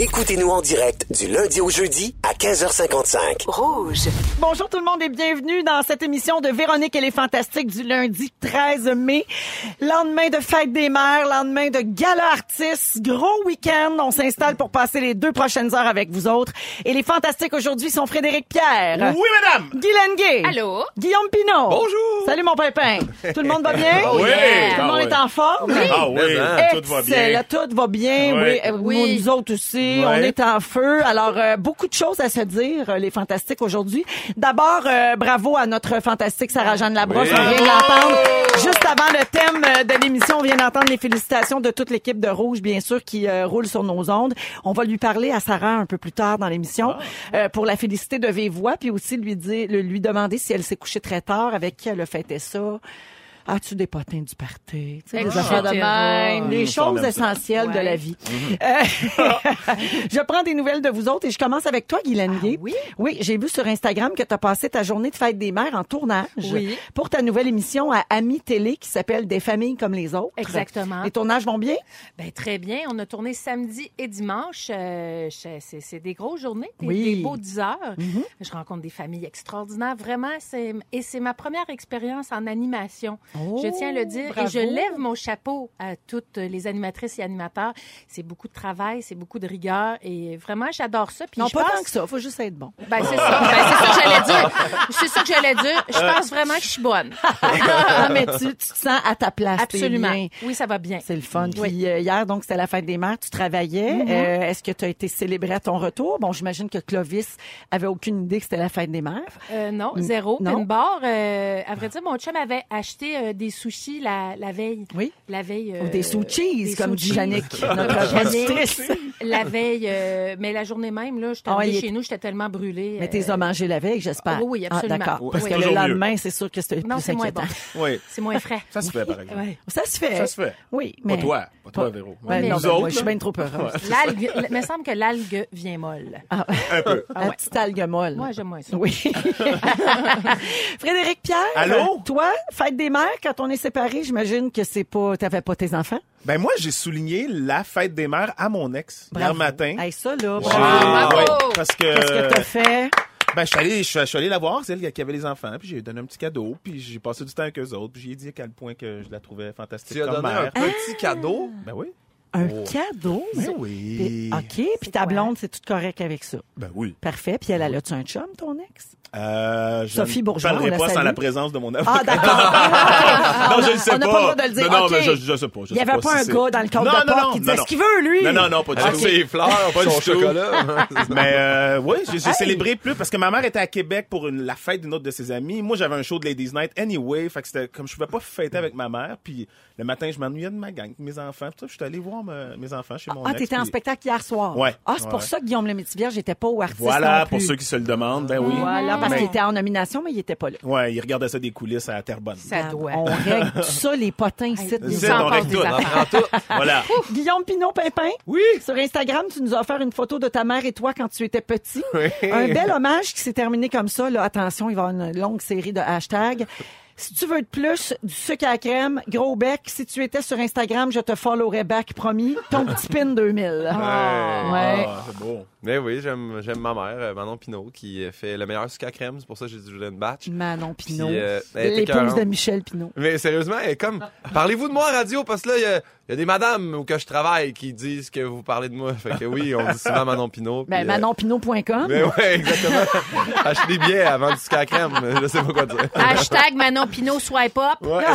Écoutez-nous en direct du lundi au jeudi à 15h55. Rouge. Bonjour tout le monde et bienvenue dans cette émission de Véronique et les Fantastiques du lundi 13 mai. Lendemain de fête des mères, lendemain de gala artistes, gros week-end. On s'installe pour passer les deux prochaines heures avec vous autres. Et les Fantastiques aujourd'hui sont Frédéric Pierre. Oui, madame! Guylaine Gay. Allô? Guillaume Pinot. Bonjour. Salut mon pépin. Tout le monde va bien? Oui. Tout le monde Ah est oui. en forme? Ah oui, tout va bien. Tout va bien. Oui, Oui. nous autres aussi, Ouais. on est en feu. Alors, euh, beaucoup de choses à se dire, euh, les fantastiques aujourd'hui. D'abord, euh, bravo à notre fantastique Sarah-Jeanne Labrosse. Oui. On vient de l'entendre. Juste avant le thème euh, de l'émission, on vient d'entendre les félicitations de toute l'équipe de Rouge, bien sûr, qui euh, roule sur nos ondes. On va lui parler à Sarah un peu plus tard dans l'émission euh, pour la féliciter de vive voix, puis aussi lui dire, lui demander si elle s'est couchée très tard, avec qui elle a fêté ça. As-tu des potins du party? Des affaires de même, les choses essentielles de la vie. Euh, je prends des nouvelles de vous autres et je commence avec toi, Guylaine Gay. oui? Oui, j'ai vu sur Instagram que tu as passé ta journée de fête des mères en tournage Oui. pour ta nouvelle émission à Ami Télé qui s'appelle Des familles comme les autres. Exactement. Les tournages vont bien? Ben, très bien. On a tourné samedi et dimanche. Euh, c'est, des grosses journées, des, Oui. des beaux 10 heures. Je rencontre des familles extraordinaires. Vraiment, c'est, et c'est ma première expérience en animation. Oh, je tiens à le dire. bravo. Et je lève mon chapeau à toutes les animatrices et animateurs. C'est beaucoup de travail, c'est beaucoup de rigueur. Et vraiment, j'adore ça. Puis non, je pas pense... tant que ça. Faut juste être bon. Ben, c'est ça. Ben, c'est ça que j'allais dire. C'est ça que j'allais dire. Je pense vraiment que je suis bonne. Ah, mais tu, tu te sens à ta place. Absolument. bien. Oui, ça va bien. C'est le fun. Oui. Puis euh, hier, donc, c'était la fête des mères. Tu travaillais. Euh, Est-ce que tu as été célébré à ton retour? Bon, j'imagine que Clovis avait aucune idée que c'était la fête des mères. Euh, non, zéro. non? Une barre. euh, à vrai dire, mon chum avait acheté euh, des sushis la, la veille. Oui. La veille. euh, Ou des sous-cheese, des comme dit. Jannick, notre productrice. La veille, euh, mais la journée même, là, j'étais Ah, arrivée chez nous, j'étais tellement brûlée. Mais t'es euh, as mangé la veille, j'espère. Oui, oui, absolument. Ah, d'accord. Oui. Parce que le lendemain, c'est sûr que c'était Non, plus c'est moins inquiétant. bon. Oui. C'est moins frais. Ça se fait, par exemple. Ça se fait. Ça se fait. Oui, Pas mais... toi. Pas toi, Véro. Ben Mais non, Nous moi, autres, je suis bien trop heureuse. L'algue, il me semble que l'algue vient molle. Ah, un peu. la petite algue molle. Moi, j'aime moins ça. Oui. Frédéric Pierre. Allô? Toi, fête des mères, quand on est séparés, j'imagine que c'est pas, t'avais pas tes enfants? Ben moi, j'ai souligné la fête des mères à mon ex hier Bravo. matin. Hey, ça, là, J'ai- bravo. Bravo! ouais, parce que, Qu'est-ce que t'as fait? ben, je suis allé, je suis- allé la voir, c'est elle qui avait les enfants, puis j'ai donné un petit cadeau, puis j'ai passé du temps avec eux autres, puis j'ai dit à quel point que je la trouvais fantastique Tu as donné mère. un petit cadeau? Ben oui. Un Oh. cadeau? Ben oui. Puis- OK, puis ta quoi? blonde, c'est tout correct avec ça? Ben oui. Parfait. Puis elle, elle a-tu un chum, ton ex? Euh, je Sophie ne Bourgeois, parlerai on la pas sans la présence de mon avocat. Ah, d'accord. non, je le sais on n'a pas le droit de le dire. Non, non, OK. mais je, je sais pas. je Il n'y avait pas, si un gars dans le Non, de non, porte non, qui disait ce qu'il veut, lui. Non, non, non, pas du tout. ses fleurs, Pas du tout. chocolat. Mais euh, oui, j'ai célébré plus parce que ma mère était à Québec pour une- la fête d'une autre de ses amies. Moi, j'avais un show de Ladies Night anyway, fait que c'était comme je pouvais pas fêter avec ma mère. Puis le matin, je m'ennuyais de ma gang, mes enfants. Puis je suis allé voir me- mes enfants chez mon Ah, ex. t'étais en spectacle hier soir. Ouais. Ah, c'est pour ça que Guillaume le Métivier, j'étais pas au artiste Voilà, pour ceux qui se le demandent, ben oui. Voilà, parce Mais- qu'il était en nomination, mais il était pas là. Ouais, ils regardaient ça des coulisses à Terrebonne. Ça doit. On règle tout ça, les potins ici. Hey, nous C'est, on en règle tout. des on tout. Voilà. Guillaume Pinot Pimpin. Oui. Sur Instagram, tu nous as offert une photo de ta mère et toi quand tu étais petit. Oui. Un bel hommage qui s'est terminé comme ça. Là. Attention, il va y avoir une longue série de hashtags. Si tu veux de plus, du sucre à la crème, gros bec, si tu étais sur Instagram, je te followerais back, promis. Ton petit pin 2000. Ouais. Ah, c'est beau. Mais oui, j'aime j'aime ma mère, euh, Manon Pinot, qui euh, fait le meilleur sucre à crème. C'est pour ça que j'ai dit que je voulais une batch. Manon Pinot. euh, L'épouse de Michel Pinot. Mais sérieusement, elle est comme parlez-vous de moi à radio parce que là il y a, il y a des madames où que je travaille qui disent que vous parlez de moi. Fait que oui, on dit souvent Manon Pinot. Ben, euh, manonpinot.com. Mais ouais, exactement. Achetez des billets avant du sucre à crème. Je sais pas quoi dire. Hashtag Manon Pinot swipe up. Ouais.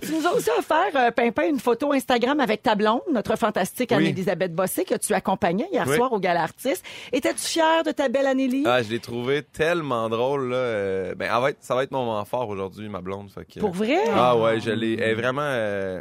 Tu nous as aussi offert, euh, Pimpin, une photo Instagram avec ta blonde, notre fantastique Oui. Anne-Elisabeth Bossé, que tu accompagnais hier Oui. soir au Gala Artiste. Étais-tu fière de ta belle Annélie? Ah, je l'ai trouvé tellement drôle là. Euh, ben, ça va être mon moment fort aujourd'hui, ma blonde. Fait que, Pour vrai? Ah ouais, je l'ai. Elle est vraiment. euh,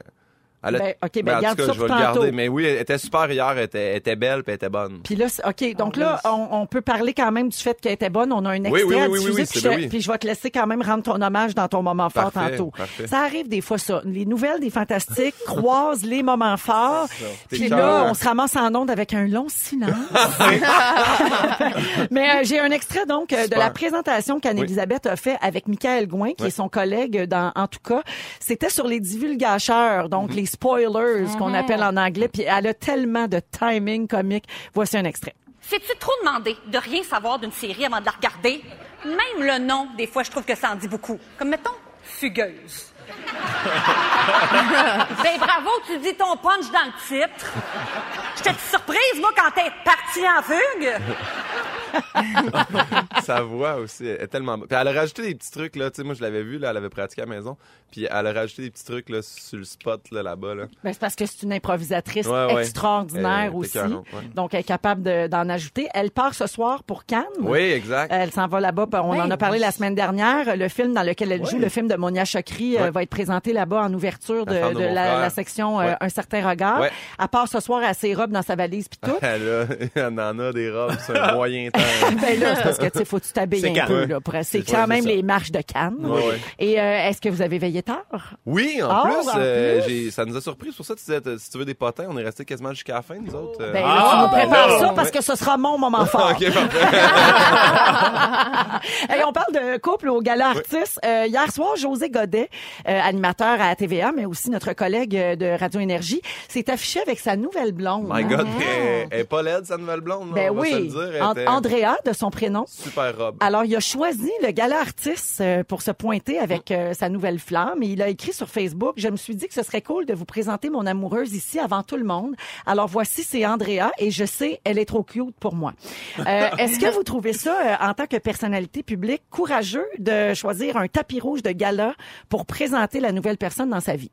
Elle a- Ben, OK, ben, Ben, en garde cas, ça je vais le garder. Mais oui, elle était super hier, elle était, elle était belle, puis elle était bonne. Puis là, OK, donc là, on, on peut parler quand même du fait qu'elle était bonne. On a un extrait Oui, oui, à oui, oui, diffuser, oui, puis, je, oui. puis je vais te laisser quand même rendre ton hommage dans ton moment fort Parfait, tantôt. parfait. Ça arrive des fois, ça. Les nouvelles des Fantastiques croisent les moments forts. Puis là, on se ramasse en onde avec un long silence. Mais euh, j'ai un extrait donc euh, de la présentation qu'Anne-Elisabeth a fait avec Michael Gouin, qui est son collègue dans En tout cas. C'était sur les divulgateurs, donc Mhm. les spoilers qu'on appelle en anglais. Puis elle a tellement de timing comique. Voici un extrait. C'est-tu trop demandé de rien savoir d'une série avant de la regarder? Même le nom, des fois, je trouve que ça en dit beaucoup. Comme, mettons, Fugueuse. ben bravo, tu dis ton punch dans le titre. J'étais surprise, moi, quand t'es parti en fugue. Sa voix aussi est tellement bonne. Puis elle a rajouté des petits trucs, là. Tu sais, moi, je l'avais vu, là, elle avait pratiqué à la maison. Puis elle a rajouté des petits trucs, là, sur le spot, là, là-bas, là. Ben, c'est parce que c'est une improvisatrice Ouais, ouais. extraordinaire Elle aussi. ouais. Donc, elle est capable de- d'en ajouter. Elle part ce soir pour Cannes. Oui, exact. Elle s'en va là-bas. On en a parlé la semaine dernière. Le film dans lequel elle joue, le film de Monia Chokri, euh, va être présenté là-bas en ouverture de, La de de la, la section euh, Ouais. Un certain regard. Ouais. Elle part ce soir à ses robes dans sa valise puis tout. Elle, a, elle en a des robes, c'est un moyen temps. ben là, c'est parce que tu sais, faut que tu t'habilles un peu là. Pour, c'est quand ouais, même les marches de Cannes. Et euh, est-ce que vous avez veillé tard? Oui, en Ah, plus, en euh, plus? j'ai- ça nous a surpris. Pour ça tu disais, si tu veux des potins, on est resté quasiment jusqu'à la fin, nous autres. euh. Ben Ah, là, tu nous ben prépares là, ça parce que ce sera mon moment fort. OK, parfait. Hey, on parle de couple au gala artiste. Euh, hier soir, José Godet, euh, animateur à TVA, mais aussi notre collègue euh, de Radio Énergie, s'est affiché avec sa nouvelle blonde. My. God, elle, elle est pas laide, sa nouvelle blonde. Ben on va se le oui, dire. Elle And- était Andrea de son prénom. Super robe. Alors, il a choisi le gala artiste euh, pour se pointer avec euh, sa nouvelle flamme. Et il a écrit sur Facebook, je me suis dit que ce serait cool de vous présenter mon amoureuse ici avant tout le monde. Alors, voici, c'est Andrea et je sais, elle est trop cute pour moi. Euh, Est-ce que vous trouvez ça, euh, en tant que personnalité publique, courageux de choisir un tapis rouge de gala pour présenter la nouvelle personne dans sa vie?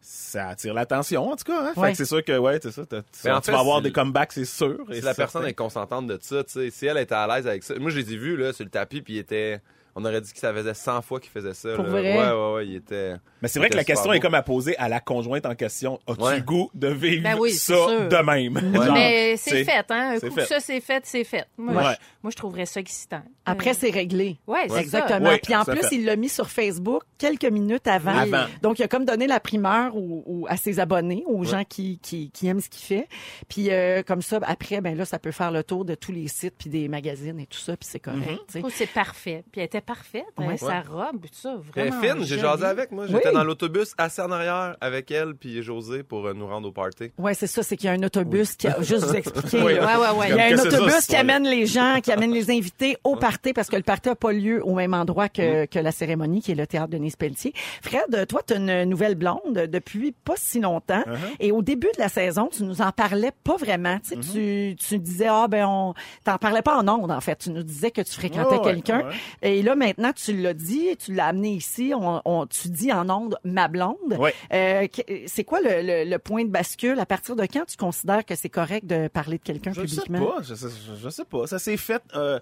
Ça attire l'attention, en tout cas. Hein? Fait Ouais. que c'est sûr que, ouais, c'est ça. t'as- Tu, Mais en tu fait, vas avoir si- des comebacks, c'est sûr. et Si la certain. personne est consentante de ça, tu sais, si elle était à l'aise avec ça. Moi, je les ai vus, là, sur le tapis, puis il était. On aurait dit que ça faisait 100 fois qu'il faisait ça. Pour là. vrai? Ouais, ouais, ouais, il était. Mais c'est vrai que la question est comme à poser à la conjointe en question. As-tu Ouais. goût de vivre Ben oui, ça sûr. de même? Genre, Mais c'est fait, hein. Un coup fait. ça, c'est fait, c'est fait. Moi, Ouais. je, moi, je trouverais ça excitant. Après, c'est réglé. Ouais, c'est Exactement. Oui, Puis en plus, fait. il l'a mis sur Facebook quelques minutes avant. Avant. Donc, il a comme donné la primeur aux- à ses abonnés, aux gens qui, qui, qui aiment ce qu'il fait. Puis euh, comme ça, après, ben là, ça peut faire le tour de tous les sites puis des magazines et tout ça, puis c'est correct. Trouve que c'est parfait. Puis elle était parfaite. hein, Ouais. Sa robe, tout ça, Elle est vraiment. fine, j'ai jasé avec, moi. J'étais Oui. dans l'autobus, assis en arrière avec elle, puis José pour euh, nous rendre au party. Ouais, c'est ça, c'est qu'il y a un autobus qui a juste vous expliquer. Oui. Ouais, ouais, ouais. Il y a un ça, autobus cette qui amène les gens, qui amène les invités au party parce que le party n'a pas lieu au même endroit que, Mm. que la cérémonie, qui est le théâtre Denise Pelletier. Fred, toi, tu as une nouvelle blonde depuis pas si longtemps. Uh-huh. Et au début de la saison, tu nous en parlais pas vraiment. Tu, sais, Mm-hmm. tu, tu disais, ah ben, on t'en parlais pas en ondes, en fait. Tu nous disais que tu fréquentais ouais, quelqu'un. ouais. Et là, maintenant, tu l'as dit, tu l'as amené ici. On, on- tu dis en ondes ma blonde. Euh, c'est quoi le, le- le point de bascule? À partir de quand tu considères que c'est correct de parler de quelqu'un Je sais publiquement? pas, je sais, je sais pas. Ça s'est fait. euh,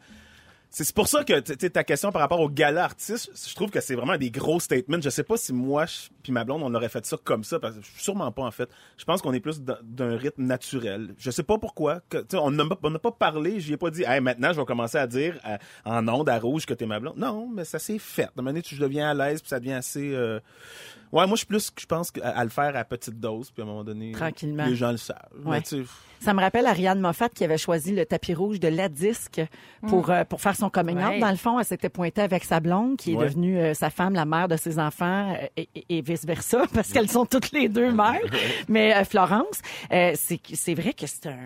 c'est pour ça que ta question par rapport au gala artiste, je trouve que c'est vraiment des gros statements. Je sais pas si moi puis ma blonde on aurait fait ça comme ça parce que sûrement pas en fait. Je pense qu'on est plus d'un rythme naturel. Je sais pas pourquoi. Que, on n'a pas parlé. J'y ai pas dit. Hey, maintenant je vais commencer à dire euh, en onde à rouge que t'es ma blonde. Non, mais ça s'est fait. De donné, tu deviens à l'aise puis ça devient assez. euh, Ouais, moi je suis plus, je pense à, à le faire à petite dose puis à un moment donné, Tranquillement. les gens le savent. Ouais. Mais, Ça me rappelle Ariane Moffat qui avait choisi le tapis rouge de la disque pour, euh, pour faire son coming out. Ouais. Dans le fond, elle s'était pointée avec sa blonde, qui est Ouais. devenue euh, sa femme, la mère de ses enfants, euh, et, et- et vice-versa, parce qu'elles sont toutes les deux mères. Mais euh, Florence, euh, c'est c'est vrai que c'est un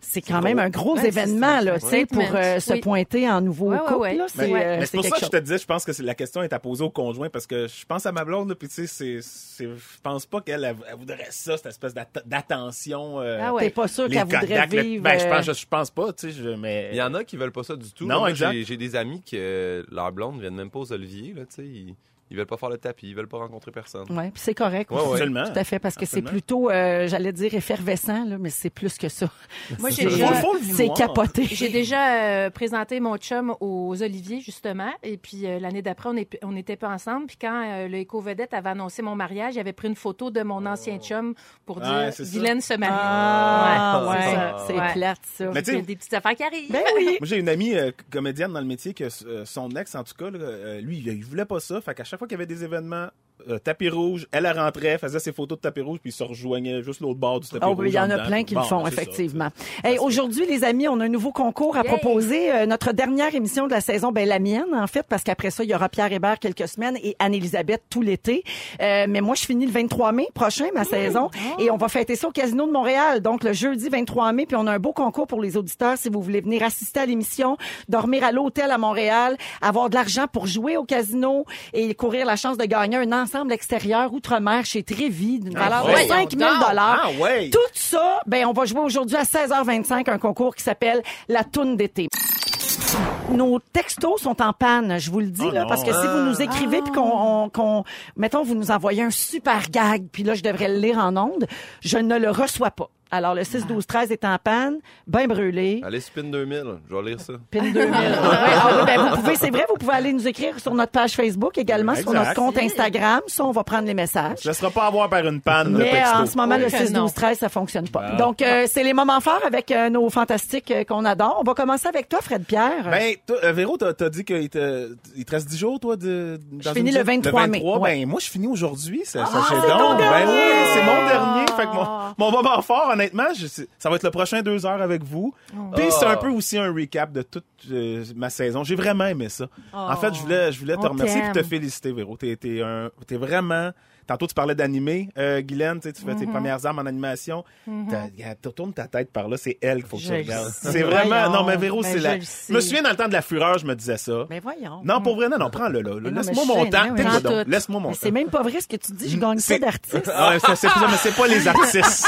c'est quand même un gros événement, là, tu sais, pour se pointer en nouveau couple. ouais. là. C'est Mais- euh, Mais c'est c'est pour ça que je te disais, je pense que c'est- la question est à poser au conjoint parce que je pense à ma blonde, là, puis tu sais, c'est, c'est, je pense pas qu'elle elle, elle voudrait ça, cette espèce d'att- d'attention. euh, Ah ouais. T'es pas sûr qu'elle voudrait vivre... Ben, je euh, pense, je, je pense pas, tu sais, je- mais. Il y en a qui veulent pas ça du tout. Non, Moi, exact. j'ai j'ai des amis que euh, leurs blondes viennent même pas aux Oliviers, là, tu sais. Ils, ils veulent pas faire le tapis, ils veulent pas rencontrer personne. Oui, puis c'est correct. Ouais. Tout à fait, parce que c'est plutôt, euh, j'allais dire effervescent, là, mais c'est plus que ça. Moi, j'ai déjà, C'est capoté. j'ai déjà euh, présenté mon chum aux Oliviers, justement. Et puis, euh, l'année d'après, on n'était pas ensemble. Puis, quand euh, le éco-vedette avait annoncé mon mariage, il avait pris une photo de mon ancien chum pour dire. Guylaine se marie. Ah, Ouais, c'est ça. c'est Ouais. plate, ça. Mais a des petites affaires qui arrivent. Ben oui. Moi, j'ai une amie euh, comédienne dans le métier que euh, son ex, en tout cas, là, euh, lui, il, il voulait pas ça. Fait qu'à chaque fois qu'il y avait des événements, euh, tapis rouge, elle, elle rentrait, faisait ses photos de tapis rouge, puis il se rejoignait juste l'autre bord du tapis Oh, rouge. oui, il y en a dedans. plein qui Bon, le font, ça, effectivement. Hey, Aujourd'hui, les amis, on a un nouveau concours à Yay! proposer. Euh, notre dernière émission de la saison, ben la mienne, en fait, parce qu'après ça, il y aura Pierre Hébert quelques semaines et Anne-Élisabeth tout l'été. Euh, mais moi, je finis le 23 mai prochain, ma saison, et on va fêter ça au Casino de Montréal. Donc, le jeudi 23 mai, puis on a un beau concours pour les auditeurs si vous voulez venir assister à l'émission, dormir à l'hôtel à Montréal, avoir de l'argent pour jouer au casino et courir la chance de gagner un ensemble extérieur outre-mer chez Trévis d'une valeur de voyons 5 000 Ah tout ça, ben on va jouer aujourd'hui à 16h25 un concours qui s'appelle la toune d'été. Nos textos sont en panne, je vous le dis, Oh là, non. parce que si vous nous écrivez puis qu'on, on- qu'on, mettons, vous nous envoyez un super gag, puis là, je devrais le lire en ondes, je ne le reçois pas. Alors, le 6, 12, 13 est en panne, ben brûlé. Allez, Spin 2000, je vais lire ça. Pin 2000. Ouais, ah oui, ben vous pouvez, c'est vrai, vous pouvez aller nous écrire sur notre page Facebook également, sur Exact. notre compte Instagram. Ça, on va prendre les messages. Je ne laisserai pas avoir par une panne le Mais texto. en ce moment, le Oh, que 6, 12, non. 13, ça fonctionne pas. Ah. Donc, euh, c'est les moments forts avec euh, nos fantastiques euh, qu'on adore. On va commencer avec toi, Fred Pierre. Ben, toi, euh, Véro, t'as t'as dit qu'il te, il te reste 10 jours, toi, de. dans finis le dizaine- 23 mai. Ouais. Ben, moi, je finis aujourd'hui, ça, Ah, sachez c'est donc. ton Ben dernier! oui, c'est mon dernier. Fait que mon, mon moment fort, honnêtement, je ça va être le prochain deux heures avec vous. Puis c'est un peu aussi un recap de toute euh, ma saison. J'ai vraiment aimé ça. En fait, je voulais, je voulais te On remercier et te féliciter, Véro. T'es, t'es un, t'es vraiment. Tantôt, tu parlais d'animer, euh, Guylaine, tu sais, tu fais Mm-hmm. tes premières armes en animation. T'as- regarde, tu tournes ta tête par là, c'est elle qu'il faut que Je tu le regardes. C'est vraiment. Non, mais Véro, Ben, c'est la. Je me souviens dans le temps de la fureur, je me disais ça. Ben voyons. Non, pour vrai, non, non, prends-le là. Mais non, Laisse-moi mais mon temps. Laisse-moi mon Mais temps. c'est même pas vrai ce que tu dis. Je gagne C'est- d'artiste. Ah, c'est, mais c'est pas les artistes.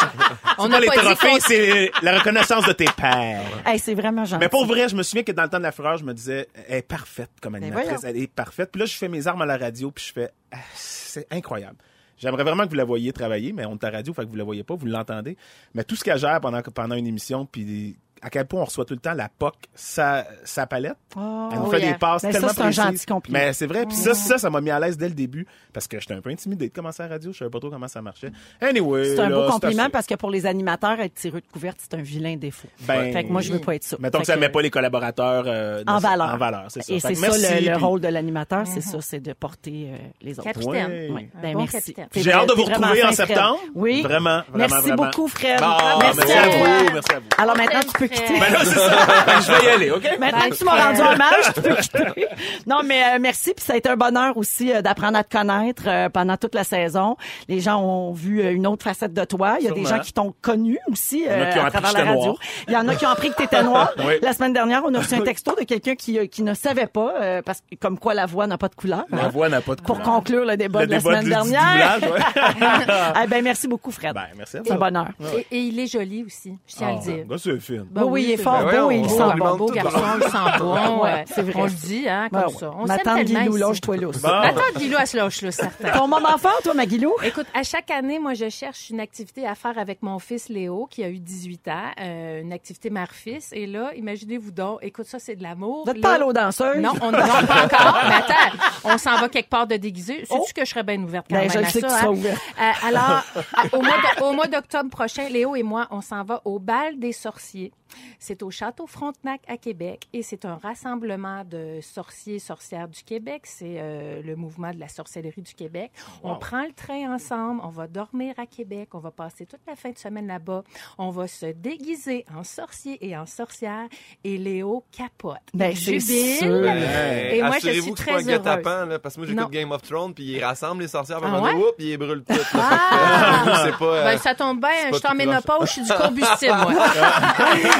On pas les trophées, c'est la reconnaissance de tes pères. C'est vraiment gentil. Mais pour vrai, je me souviens que dans le temps de la fureur, je me disais, elle est parfaite comme animatrice, voyons. elle est parfaite. Puis là, je fais mes armes à la radio, puis je fais, ah, c'est incroyable. J'aimerais vraiment que vous la voyiez travailler, mais on est à radio, fait que vous la voyez pas, vous l'entendez. Mais tout ce qu'elle gère pendant, pendant une émission, puis à quel point on reçoit tout le temps la POC, sa, sa palette. Oh. Elle nous Oh fait yeah. des passes ça, tellement un gentil compliment. Mais c'est vrai. Puis ça, ça, ça m'a mis à l'aise dès le début parce que j'étais un peu intimidé de commencer à la radio. Je savais pas trop comment ça marchait. Anyway. C'est un là, beau compliment parce que pour les animateurs, être tireux de couverte, c'est un vilain défaut. Ben, fait que moi, je veux pas être ça. Mettons Fait que ça que- met pas les collaborateurs euh, en valeur. En valeur, c'est ça. Et c'est ça merci, le, rôle de l'animateur, c'est ça, c'est de porter euh, les autres. Capitaine. Ouais. Un Ben, bon merci. J'ai hâte de vous retrouver en septembre. Oui. Vraiment, Merci beaucoup, Fred. Ah, merci, à vous, merci à vous. Alors maintenant, tu peux Quitter. Ben là, c'est ça. Ben, je vais y aller, OK? Maintenant que tu m'as rendu Fred. hommage, tu peux quitter. Non, mais euh, merci. Puis ça a été un bonheur aussi euh, d'apprendre à te connaître euh, pendant toute la saison. Les gens ont vu euh, une autre facette de toi. Il y a des gens qui t'ont connu aussi euh, à travers la radio. noir. Il y en a qui ont appris que tu étais noir. Oui. La semaine dernière, on a reçu un texto de quelqu'un qui, euh, qui ne savait pas, euh, parce que comme quoi la voix n'a pas de couleur. La hein, voix n'a pas de pour couleur. conclure le débat Le de la débat semaine du- du dernière. doublage, ouais. Eh ben, merci beaucoup, Fred. Ben, merci à C'est un bonheur. Et, et il est joli aussi, je tiens à le dire. Ben, c'est fine. Ben oui, il est fort beau Ben et il ouais, sent on- bon. Beau garçon, il sent bon. Ouais, c'est vrai. On le dit, hein, comme Ben ça. On Ma s'aime tellement Guilou, lâche-toi lousse. Bon. Ma tante Guilou, elle se lâche là, certain. Ton moment fort, toi, Maguilou? Écoute, à chaque année, moi, je cherche une activité à faire avec mon fils Léo, qui a eu 18 ans, euh, une activité mère-fils. Et là, imaginez-vous donc, écoute, ça, c'est de l'amour. Vous êtes Là- pas à l'eau danseuse? Non, on non, pas encore. Mais attends, on s'en va quelque part de déguisé. Sais-tu Oh. que je serais bien ouverte quand Ben, même je à sais ça, que tu hein? Euh, alors, au mois d'octobre prochain, Léo et moi, on s'en va au bal des sorciers. C'est au Château Frontenac à Québec et c'est un rassemblement de sorciers et sorcières du Québec. C'est euh, le mouvement de la sorcellerie du Québec. On prend le train ensemble, on va dormir à Québec, on va passer toute la fin de semaine là-bas. On va se déguiser en sorcier et en sorcière et Léo capote. Ben, Il c'est sûr. Et moi, je suis très heureuse. là, parce que moi, j'écoute Game of Thrones, puis ils rassemblent les sorcières, puis Ah ouais? les brûlent toutes. là. Ah! Pas... euh, Ben, ça tombe bien, je suis en tout ménopause, je suis du combustible, moi.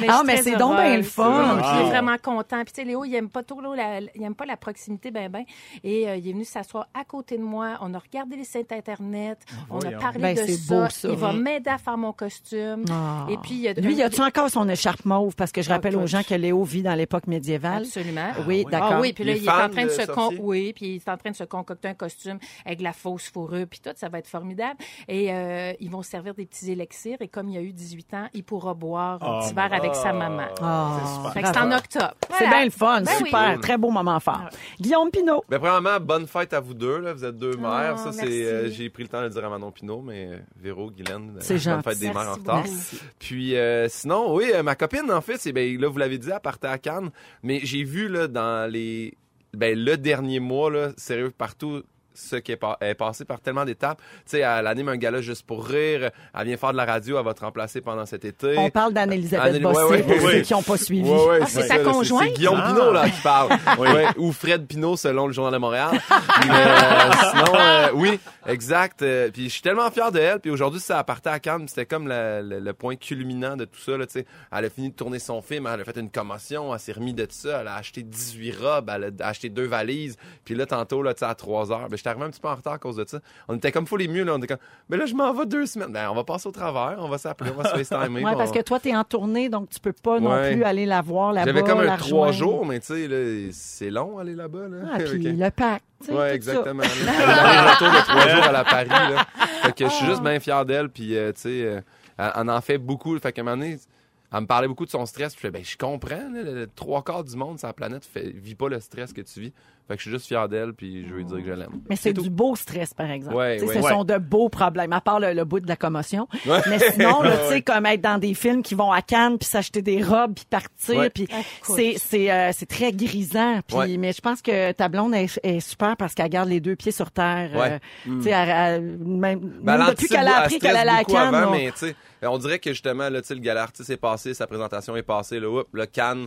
Mais Ah, je mais c'est donc bien le fun. Wow. Il est vraiment content. Puis tu sais, Léo, il aime pas trop la- il aime pas la proximité ben ben. Et euh, il est venu s'asseoir à côté de moi. On a regardé les sites internet. On a parlé Ben, de c'est ça. beau, ça. Il va m'aider à faire mon costume. Ah. Et puis il y a Lui, y a-tu encore son écharpe mauve? Parce que je Ah, rappelle aux gens que Léo vit dans l'époque médiévale. Absolument. Oui, d'accord. Ah oui, puis là, Il est il en train de se con... oui, puis il est en train de se concocter un costume avec de la fausse fourrure puis tout, ça va être formidable. Et euh, ils vont servir des petits élixirs et comme il a eu 18 ans, il pourra boire un Ah, petit verre avec sa maman. Ah, Fait que c'est en octobre. C'est bien le fun, Ben super, oui. très beau moment fort. Guillaume Pinot. Ben, premièrement, bonne fête à vous deux. Là. Vous êtes deux mères. Ça, c'est, euh, j'ai pris le temps de le dire à Manon Pinot, mais euh, Véro, Guylaine, euh, C'est bonne gentil. fête des mères en Merci retard. beaucoup. Puis euh, sinon, oui, euh, ma copine, en fait, c'est ben là, vous l'avez dit, elle partait à Cannes, mais j'ai vu là dans les ben le dernier mois là, sérieux partout ce qui est, est passé par tellement d'étapes. Tu sais, elle anime un gala juste pour rire. Elle vient faire de la radio. Elle va te remplacer pendant cet été. On parle d'Anne-Elisabeth Anne- Bossé, ouais, ouais, pour ouais. ceux qui n'ont pas suivi. Ouais, ouais, Ah, c'est ça, sa conjointe? C'est Guillaume Ah. Pinot là qui parle. Ouais, ou Fred Pinot selon le Journal de Montréal. Mais, euh, sinon, euh, oui, exact. Euh, puis je suis tellement fier de elle. Puis aujourd'hui, ça partait à Cannes. C'était comme la- le, le point culminant de tout ça. Là, tu sais. elle a fini de tourner son film. Elle a fait une commotion. Elle s'est remise de tout ça. Elle a acheté 18 robes. Elle a acheté deux valises. Puis là, tantôt, là, tu sais, à 3 heures, ben, j'étais arrivé un petit peu en retard à cause de ça. On était comme fou les mieux. Là. On était comme, mais là, je m'en vais deux semaines. Ben, on va passer au travers. On va s'appeler. On va se FaceTimer. Ouais, parce on- que toi, tu es en tournée, donc tu peux pas non plus aller la voir là-bas. j'avais comme un trois jours, mais tu sais, c'est long aller là-bas. Là. Ah, puis le pack. Ouais, exactement. retour de trois jours à la Paris. Là. Fait que je suis juste bien fier d'elle. Puis, euh, tu sais, euh, elle, elle en fait beaucoup. Fait qu'à un moment donné, elle me parlait beaucoup de son stress. Puis je fais, ben, je comprends. là, le, le trois quarts du monde sur la planète fait, vit pas le stress que tu vis. Fait que je suis juste fier d'elle. Puis je veux lui dire que je l'aime. Mais c'est tout. du beau stress, par exemple. Ouais, Tu sais, ouais. Ce sont de beaux problèmes, à part le, le bout de la commotion. Ouais. Mais sinon, tu sais, comme être dans des films qui vont à Cannes, puis s'acheter des robes, puis partir, Ouais. puis Écoute. c'est c'est euh, c'est très grisant. Puis, Ouais. mais je pense que ta blonde est, est super parce qu'elle garde les deux pieds sur terre. euh, Ouais. tu sais, elle- elle- même, Ben, même depuis qu'elle a appris elle qu'elle allait à Cannes. avant, on- mais on dirait que justement, là, tu sais, le gala artiste est passé, sa présentation est passée, là, oups, le Cannes,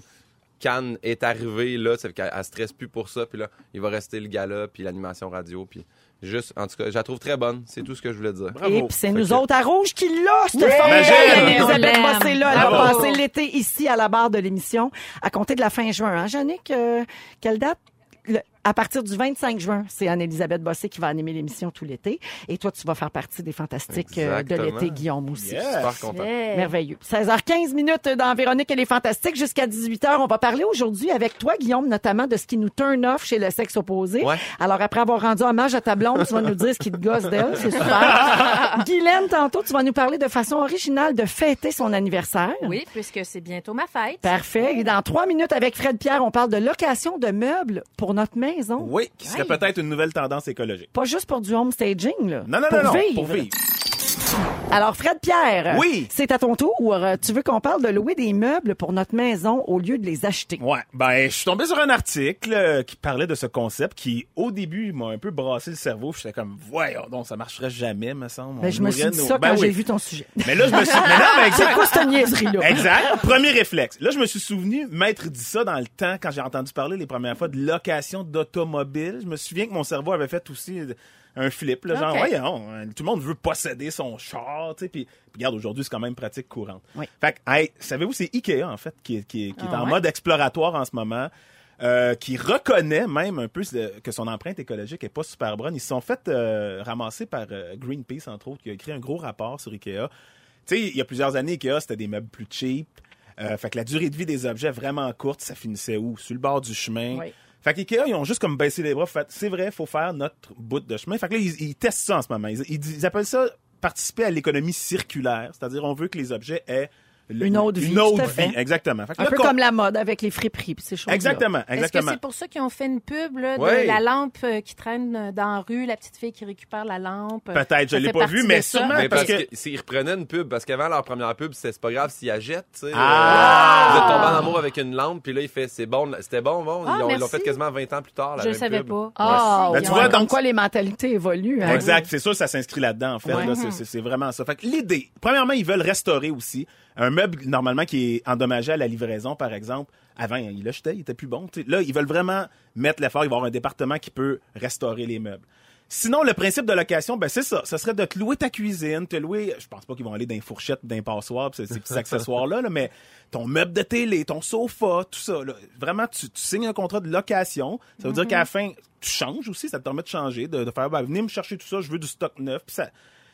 Cannes est arrivé, là, c'est qu'elle elle stresse plus pour ça, puis là, il va rester le gala, puis l'animation radio, puis juste, en tout cas, je la trouve très bonne, c'est tout ce que je voulais dire. Bravo. Et puis c'est nous que- autres à Rouge qui l'a, cette formidable Elisabeth. Bossé là. Elle va passer l'été ici à la barre de l'émission à compter de la fin juin. Hein, Jannick, euh, quelle date? Le- à partir du 25 juin, c'est Anne-Elisabeth Bossé qui va animer l'émission tout l'été. Et toi, tu vas faire partie des fantastiques euh, de l'été, Guillaume aussi. Yes. Super content. Yeah. Merveilleux. 16h15 minutes dans Véronique et les Fantastiques jusqu'à 18h. On va parler aujourd'hui avec toi, Guillaume, notamment de ce qui nous turn off chez le sexe opposé. Ouais. Alors, après avoir rendu hommage à ta blonde, tu vas nous dire ce qui te gosse d'elle. C'est super. Guylaine, tantôt, tu vas nous parler de façon originale de fêter son anniversaire. Oui, puisque c'est bientôt ma fête. Parfait. Et dans trois minutes, avec Fred Pierre, on parle de location de meubles pour notre maison. Oui, qui serait peut-être une nouvelle tendance écologique. Pas juste pour du home staging, là. Non, non, pour non, non, vivre. pour vivre. Alors, Fred Pierre. Oui. C'est à ton tour. Euh, Tu veux qu'on parle de louer des meubles pour notre maison au lieu de les acheter? Ouais, ben je suis tombé sur un article euh, qui parlait de ce concept qui, au début, m'a un peu brassé le cerveau. J'étais comme, voyons donc, ça marcherait jamais, me semble. Ben, On je me suis dit nos- ça Ben quand oui. j'ai vu ton sujet. Mais là, je me suis... Mais non, mais C'est exact. quoi cette niaiserie-là? Exact. Premier réflexe. Là, je me suis souvenu, m'être dit ça dans le temps quand j'ai entendu parler les premières fois de location d'automobile. Je me souviens que mon cerveau avait fait aussi un flip, là, genre, Ok. voyons, hein, tout le monde veut posséder son char, tu sais, puis, regarde, aujourd'hui, c'est quand même pratique courante. Oui. Fait que, hey, savez-vous, c'est Ikea, en fait, qui, est- qui, est- qui est Ah en ouais? mode exploratoire en ce moment. euh, qui reconnaît même un peu que son empreinte écologique est pas super bonne. Ils se sont fait euh, ramasser par euh, Greenpeace, entre autres, qui a écrit un gros rapport sur Ikea. Tu sais, il y a plusieurs années, Ikea, c'était des meubles plus cheap. Euh, fait que la durée de vie des objets vraiment courte, ça finissait où? Sur le bord du chemin. Oui. Fait qu'IKEA, ils ont juste comme baissé les bras. Fait, c'est vrai, faut faire notre bout de chemin. Fait que là, ils, testent ça en ce moment. Ils appellent ça participer à l'économie circulaire. C'est-à-dire, on veut que les objets aient le- Une autre vie, Une autre vie, exactement. Fait que Un là, peu comme la mode avec les friperies ces choses Exactement, Est-ce que exactement. c'est pour ça qu'ils ont fait une pub là, de la lampe euh, qui traîne euh, dans la rue, la petite fille qui récupère la lampe? Peut-être, je Ça l'ai pas vu, mais ça? sûrement Mais parce, parce que, que... s'ils reprenaient une pub, parce qu'avant leur première pub, c'était c'est pas grave s'ils la jettent, tu sais. Ah! Euh, en amour avec une lampe, puis là, il fait c'est bon, c'était bon, bon. Ah, ils l'ont- ils l'ont merci. fait quasiment 20 ans plus tard, la Je même savais pub. pas. Ah, Ben, ouais. tu vois, donc- quoi les mentalités évoluent. hein? Exact, c'est sûr, ça s'inscrit là-dedans, en fait. Là, c'est- vraiment ça. Fait l'idée, premièrement, ils veulent restaurer aussi un meuble, normalement, qui est endommagé à la livraison, par exemple. Avant, ils l'achetaient, il était plus bon. Là, ils veulent vraiment mettre l'effort, il va y avoir un département qui peut restaurer les meubles. Sinon, le principe de location, ben c'est ça. Ce serait de te louer ta cuisine, te louer. Je pense pas qu'ils vont aller dans les fourchettes, dans les passoires, pis ces ces petits accessoires là, là, mais ton meuble de télé, ton sofa, tout ça. Là. Vraiment, tu, tu signes un contrat de location. Ça veut dire qu'à la fin, tu changes aussi. Ça te permet de changer, de, de faire, ben, venez me chercher tout ça. Je veux du stock neuf. Puis ça.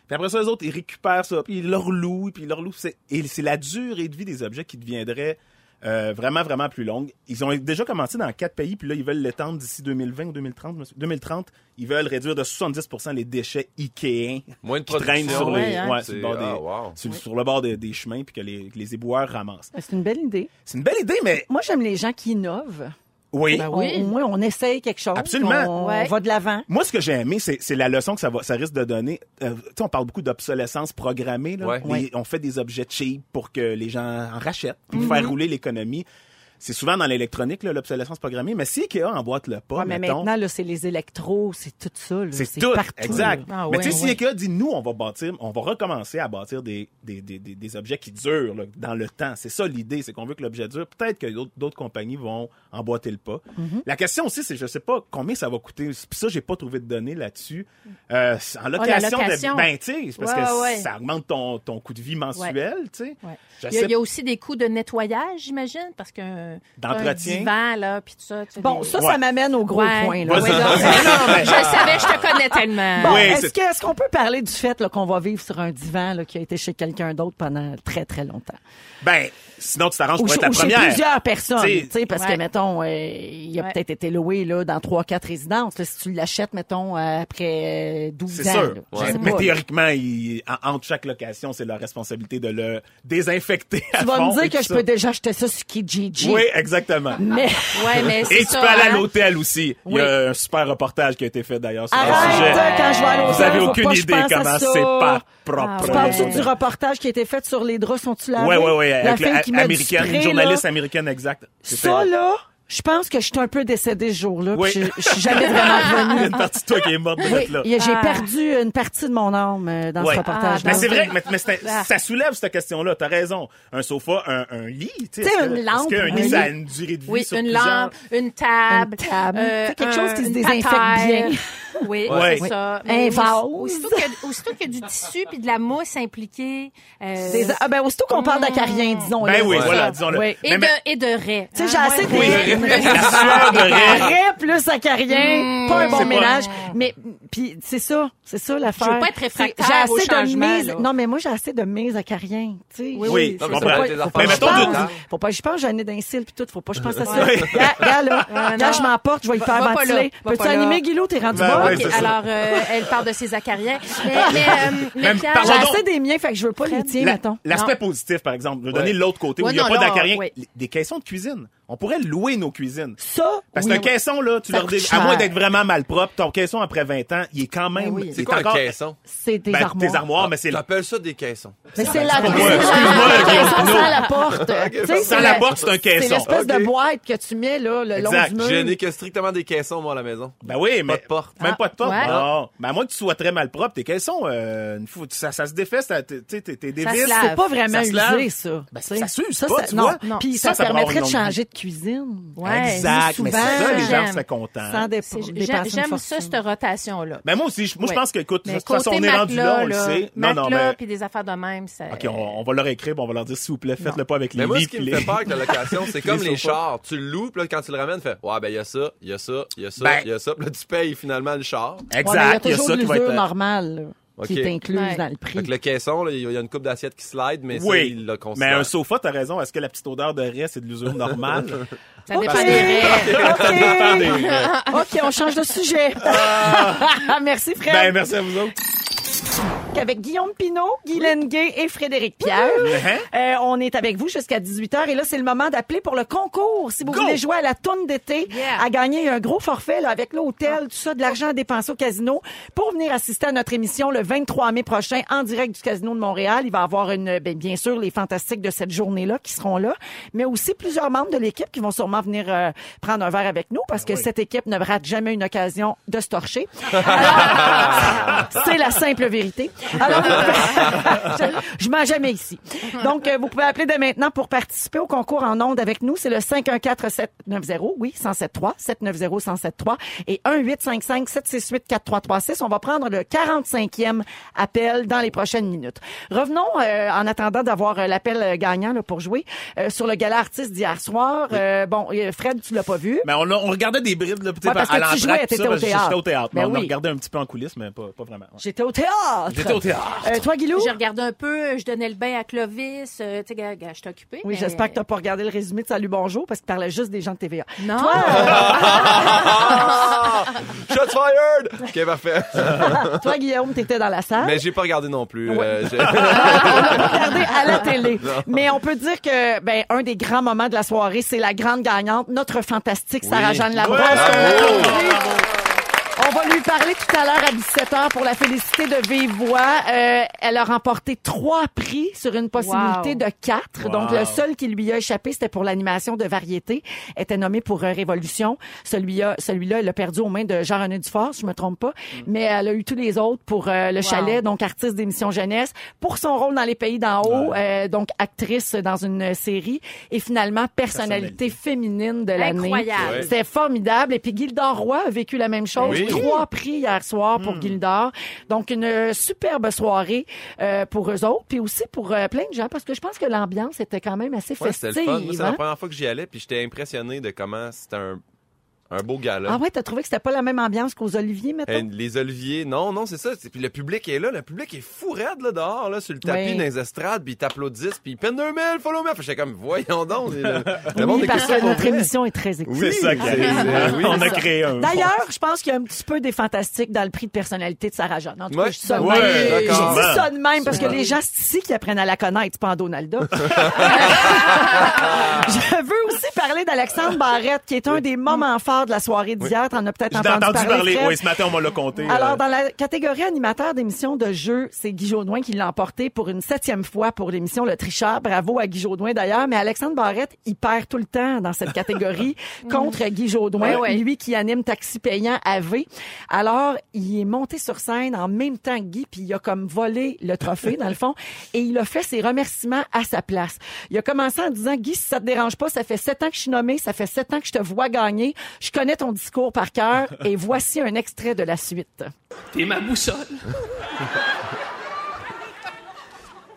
Puis après ça, les autres, ils récupèrent ça, puis ils leur louent, puis ils leur louent. C'est- Et c'est la durée de vie des objets qui deviendrait euh, vraiment, vraiment plus longue. Ils ont déjà commencé dans quatre pays, puis là, ils veulent l'étendre d'ici 2020 ou 2030. monsieur. 2030, ils veulent réduire de 70% les déchets Ikea Moins de qui traînent sur, les, Ouais, hein. ouais, sur le C'est- bord, des, ah, wow. sur, sur le bord des- des chemins, puis que les, que les éboueurs ramassent. C'est une belle idée. C'est une belle idée, mais Moi, j'aime les gens qui innovent. Oui. Ben, oui. on- au moins, on essaye quelque chose. Absolument. On, Ouais. on va de l'avant. Moi, ce que j'ai aimé, c'est c'est la leçon que ça, va, ça risque de donner. Euh, tu sais, on parle beaucoup d'obsolescence programmée. Là. Ouais. Les- Ouais. On fait des objets cheap pour que les gens en rachètent, puis Mm-hmm. faire rouler l'économie. C'est souvent dans l'électronique, là, l'obsolescence programmée. Mais si Ikea emboîte le pas, Ouais, mais mettons, maintenant, là, c'est les électros, c'est tout ça. là. c'est tout. partout. exact. Ah mais ouais, tu sais, si. Ikea dit, nous, on va bâtir, on va recommencer à bâtir des, des, des, des, des objets qui durent là, dans le temps. C'est ça l'idée, c'est qu'on veut que l'objet dure. Peut-être que d'autres- d'autres compagnies vont emboîter le pas. Mm-hmm. La question aussi, c'est, je sais pas combien ça va coûter. Puis ça, j'ai pas trouvé de données là-dessus. Euh, en la location, de- ben, tu sais, parce Ouais, que ouais. ça augmente ton, ton coût de vie mensuel, tu sais. Il y, a, sais il y a aussi des coûts de nettoyage, j'imagine, parce qu'un D'entretien? un divan, là, puis tout ça. tu sais, Bon, des- ça, Ouais. ça m'amène au gros Ouais. point. Là. Vas-y. Ouais, donc, Non, mais- Je le savais, je te connais tellement. Bon, Oui, est-ce c'est- que- est-ce qu'on peut parler du fait là, qu'on va vivre sur un divan là, qui a été chez quelqu'un d'autre pendant très, très longtemps? Ben, sinon, tu t'arranges Ou, pour être la ou chez première. plusieurs personnes, T'sais, tu sais, parce ouais. que, mettons, euh, il a Ouais. peut-être été loué là, dans trois, quatre résidences. là, si tu l'achètes, mettons, euh, après euh, 12 C'est ans. sûr. là. Mais théoriquement, il- en- entre chaque location, c'est leur responsabilité de le désinfecter. Tu vas me dire que je peux déjà acheter ça sur Kijiji. Oui, exactement. Mais Ouais, mais c'est Et tu ça, peux aller à hein? l'hôtel aussi. Il y a un super reportage qui a été fait d'ailleurs sur arrête, le sujet. quand je vais à l'hôtel, Vous avez aucune idée comment ça. c'est pas propre. Ah, ouais. parles-tu du reportage qui a été fait sur les draps sont-tu lavés? Ouais, ouais. La Avec fille la- qui met du américaine, spray, une journaliste là. américaine exacte. C'était- Ça, là, je pense que je suis un peu décédée ce jour-là. Oui. Je, je suis jamais vraiment Il y a revenue. une partie de toi qui est morte de Oui, là. j'ai Ah. perdu une partie de mon âme euh, dans ce reportage. Ah, Mais c'est vrai, mais, mais Ah. ça soulève cette question-là. T'as raison. Un sofa, un, un lit. Tu sais, une lampe, Est-ce qu'un un lit, lit. ça a une durée de vie Oui, sur une plusieurs- lampe, une table. Une table. euh, quelque chose qui se désinfecte bien. Oui, Ouais. c'est ça. Un Mais vase. Aussitôt qu'il y qu'il y a du tissu puis de la mousse impliquée. euh, ah ben, aussitôt qu'on parle d'acarien, disons. Ben là, oui, voilà, disons-le. Oui. et, Mais- de, et de raie. Tu sais, j'ai Hein, assez moi, de... De raie. Raie plus acarien, pas un bon c'est pas- ménage. Mais, puis c'est ça, c'est ça l'affaire. Je veux pas être réfractaire j'ai au assez de changement, mise. Non, mais moi, j'ai assez de mise acarien, tu sais. Oui, Oui, mais Faut pas, je mettons Faut pas que je pense, j'en ai d'un cils puis tout. Faut pas que je pense à ça. Gars, là, quand je m'emporte, je vais Va- faire ventiler. Peux-tu animer, Guilou? T'es rendu Ben bas? Ouais, ça. alors, euh, elle parle de ses acariens. Mais, mais, euh, mais Même Pierre, parlons J'ai donc- assez des miens, fait que je veux pas les tiens, mettons. L'aspect positif, par exemple, je vais Ouais. donner l'autre côté où il n'y a non, pas là, d'acarien. oui. Des caissons de cuisine. On pourrait louer nos cuisines. Ça, Parce oui. qu'un caisson, là, tu leur dis, à moins d'être vraiment mal propre, ton caisson, après 20 ans, il est quand même... Ben oui. il C'est est quoi un encore- caisson? c'est des Ben, armoires. Des armoires, mais c'est... J'appelle ça des caissons. Mais c'est la, pas c'est excuse-moi, la- sans porte. Tu sais, Sans c'est la porte, c'est un C'est caisson. l'espèce de boîte que tu mets, là, le long Exact. du mur. Je n'ai que strictement des caissons, moi, à la maison. Ben oui, mais... de porte. Même Ah, pas de porte. Non. Ben à moins que tu sois très mal propre, tes caissons, euh, ça, se défait, ça, t'es, t'es, t'es t'es lave. C'est pas vraiment usé, ça. Ben, Tu sais. ça s'use pas, tu non. vois. Puis Ça, permettrait de changer de cuisine. Ouais, exact. Mais ça, les gens seraient contents. Sans dé- J'aime ça, cette rotation-là. Ben moi aussi, je- moi je pense que, écoute, de Mais toute façon, on est rendu là, on le sait. Non, non, mais... puis des affaires de même, ça... OK, on, on va leur écrire, puis on va leur dire, s'il vous plaît, faites-le pas avec les Mais moi, ce qui me fait peur avec la location, c'est comme les chars. Tu le loues, puis là, quand tu le ramènes, tu fais Ouais, ben, il y a ça, il y a ça, il y a ça, il Ben- y a ça. Puis là, tu payes finalement le char. Mais il Exact, il y a toujours ça qui va l'usure normale qui est incluse Ouais. dans le prix. Fait que le caisson, là, il y a une coupe d'assiette qui slide, mais ça, Oui, il le mais un sofa, t'as raison. Est-ce que la petite odeur de raie, c'est de l'usure normale? Ça dépend OK. des raies. OK. OK, on change de sujet. Merci, Fred. ben, merci à vous autres. Avec Guillaume Pinot, Guy Lenguet et Frédéric Pierre. Euh, on est avec vous jusqu'à 18h et là, c'est le moment d'appeler pour le concours. Si vous Go! voulez jouer à la tourne d'été, Yeah. à gagner un gros forfait là, avec l'hôtel, tout ça, de l'argent à dépenser au casino pour venir assister à notre émission le 23 mai prochain en direct du Casino de Montréal. Il va y avoir une, ben, bien sûr les fantastiques de cette journée-là qui seront là, mais aussi plusieurs membres de l'équipe qui vont sûrement venir euh, prendre un verre avec nous parce que cette équipe ne rate jamais une occasion de se torcher. C'est la simple vérité. Alors, je, je mens jamais ici. Donc, euh, vous pouvez appeler dès maintenant pour participer au concours en ondes avec nous. C'est le 514-790, oui, 1073, 790-1073 et 1-855-768-4336. On va prendre le 45e appel dans les prochaines minutes. Revenons, euh, en attendant d'avoir euh, l'appel euh, gagnant là, pour jouer, euh, sur le gala artiste d'hier soir. Euh, bon, Fred, tu l'as pas vu. Mais on, on regardait des brides, là, Ouais, parce à que tu jouais, au théâtre. J'étais au théâtre. Ben mais on a oui. regardé un petit peu en coulisses, mais pas, pas vraiment. ouais. J'étais au théâtre. J'étais au théâtre. Euh, toi, Guilou? Je regardais un peu, je donnais le bain à Clovis. euh, tu sais, je suis occupée. Oui, mais- j'espère que t'as pas regardé le résumé de Salut Bonjour parce qu'il parlait juste des gens de TVA. Non. Shots fired! OK, parfait. Toi, Guillaume, t'étais dans la salle? Mais j'ai pas regardé non plus. euh, j'ai- on l'a regardé à la télé. Mais on peut dire que ben un des grands moments de la soirée, c'est la grande gagnante, notre fantastique Sarah-Jeanne Labrosse. Ouais, parler tout à l'heure à 17h pour la féliciter de vive voix. Euh, elle a remporté trois prix sur une possibilité Wow. de quatre. Wow. Donc, le seul qui lui a échappé, c'était pour l'animation de variété. Elle était nommée pour euh, Révolution. Celui-là, celui-là, elle a perdu aux mains de Jean-René Dufort, si je me trompe pas. Mais elle a eu tous les autres pour euh, le chalet, donc artiste d'émission jeunesse, pour son rôle dans Les Pays d'en haut, euh, donc actrice dans une série, et finalement personnalité féminine de l'année. Incroyable. Ouais. C'était formidable. Et puis Gildor Roy a vécu la même chose. Oui. Trois prix hier soir pour Gildor. Donc une euh, superbe soirée euh, pour eux autres, puis aussi pour euh, plein de gens, parce que je pense que l'ambiance était quand même assez Ouais, c'était festive. le fun. Moi, c'est hein? la première fois que j'y allais, puis j'étais impressionné de comment c'était un, un beau gala. Ah ouais, t'as trouvé que c'était pas la même ambiance qu'aux Oliviers, mettons? Euh, les oliviers, non, non, c'est ça. Puis le public est là, le public est fou raide là dehors, là, sur le tapis Oui. dans les estrades, puis ils t'applaudissent, puis ils peinent 2000, follow me. J'étais comme, voyons donc. Le, le oui, monde parce ça que notre vrai. émission est très écoutée. C'est ça qui c'est- c'est- oui, on a ça. créé un. D'ailleurs, je pense qu'il y a un petit peu des fantastiques dans le prix de personnalité de Sarah Jeanne. En tout cas, Ouais. je dis ça de Ouais, même. d'accord. Je dis ça de même parce que les gens c'est ici qui apprennent à la connaître, c'est pas en Donalda. parler d'Alexandre Barrette, qui est un des moments forts de la soirée d'hier. T'en as peut-être entendu, entendu parler. Oui, ce matin, on m'a l'a compté. Alors, euh, dans la catégorie animateur d'émission de jeu, c'est Guy Jodoin qui l'a emporté pour une septième fois pour l'émission Le Tricheur. Bravo à Guy Jodoin d'ailleurs. Mais Alexandre Barrette, il perd tout le temps dans cette catégorie contre Guy Jodoin, Ouais, ouais. lui qui anime Taxi Payant AV. Alors, il est monté sur scène en même temps que Guy, puis il a comme volé le trophée, dans le fond, et il a fait ses remerciements à sa place. Il a commencé en disant, Guy, si ça te dérange pas, ça fait sept ans que je suis nommé, ça fait sept ans que je te vois gagner, je connais ton discours par cœur, et voici un extrait de la suite. T'es ma boussole.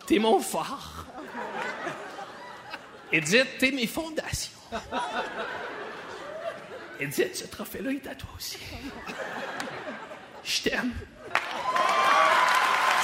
T'es mon phare. Edith, t'es mes fondations. Edith, ce trophée-là est à toi aussi. Je t'aime.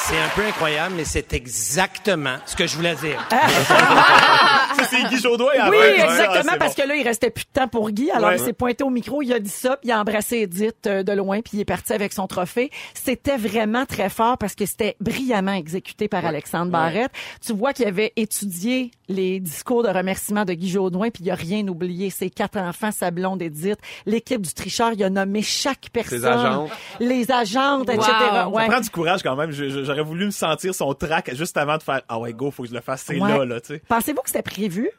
C'est un peu incroyable, mais c'est exactement ce que je voulais dire. ça, c'est Guy Jodoin. Oui, ah, exactement, c'est parce bon. que là, il restait plus de temps pour Guy. Alors, Ouais. il s'est pointé au micro, il a dit ça, puis il a embrassé Edith euh, de loin, puis il est parti avec son trophée. C'était vraiment très fort parce que c'était brillamment exécuté par Alexandre Barrette. Tu vois qu'il avait étudié les discours de remerciement de Guy Jodoin, puis il a rien oublié. Ses quatre enfants, sa blonde Edith, l'équipe du tricheur, il a nommé chaque personne. agentes. Les agentes, etc. Wow. Ouais. Ça prend du courage quand même. J'aurais voulu me sentir son trac juste avant de faire Ah ouais, go, faut que je le fasse. C'est Ouais. là, là, tu sais. Pensez-vous que c'était prévu?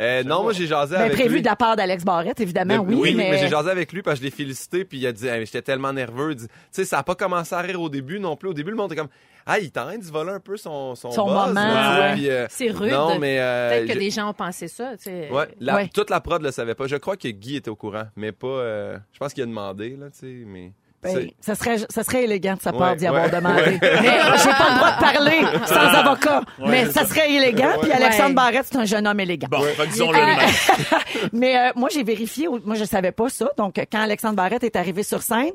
Euh, non, moi, j'ai jasé Ben, avec prévu lui. de la part d'Alex Barrette, évidemment, Le- oui, mais, j'ai jasé avec lui parce que je l'ai félicité puis il a dit Hey, j'étais tellement nerveux. Il dit, Tu sais, ça a pas commencé à rire au début non plus. Au début, le monde était comme Ah, il train de se voler un peu son son, Son buzz, moment, ouais. euh, C'est rude. Non, mais euh, Peut-être que des gens ont pensé ça. tu sais. Ouais, la- Ouais. toute la prod le savait pas. Je crois que Guy était au courant, mais pas. euh, je pense qu'il a demandé là, tu sais, mais. Ben, ça serait, ça serait élégant de sa part Ouais, d'y avoir ouais, demandé. ouais. Mais j'ai pas le droit de parler sans avocat. mais ça serait élégant. Puis Alexandre Ouais. Barrette, c'est un jeune homme élégant. Bon, disons-le de même. Mais euh, moi, j'ai vérifié. Moi, je savais pas ça. Donc, quand Alexandre Barrette est arrivé sur scène,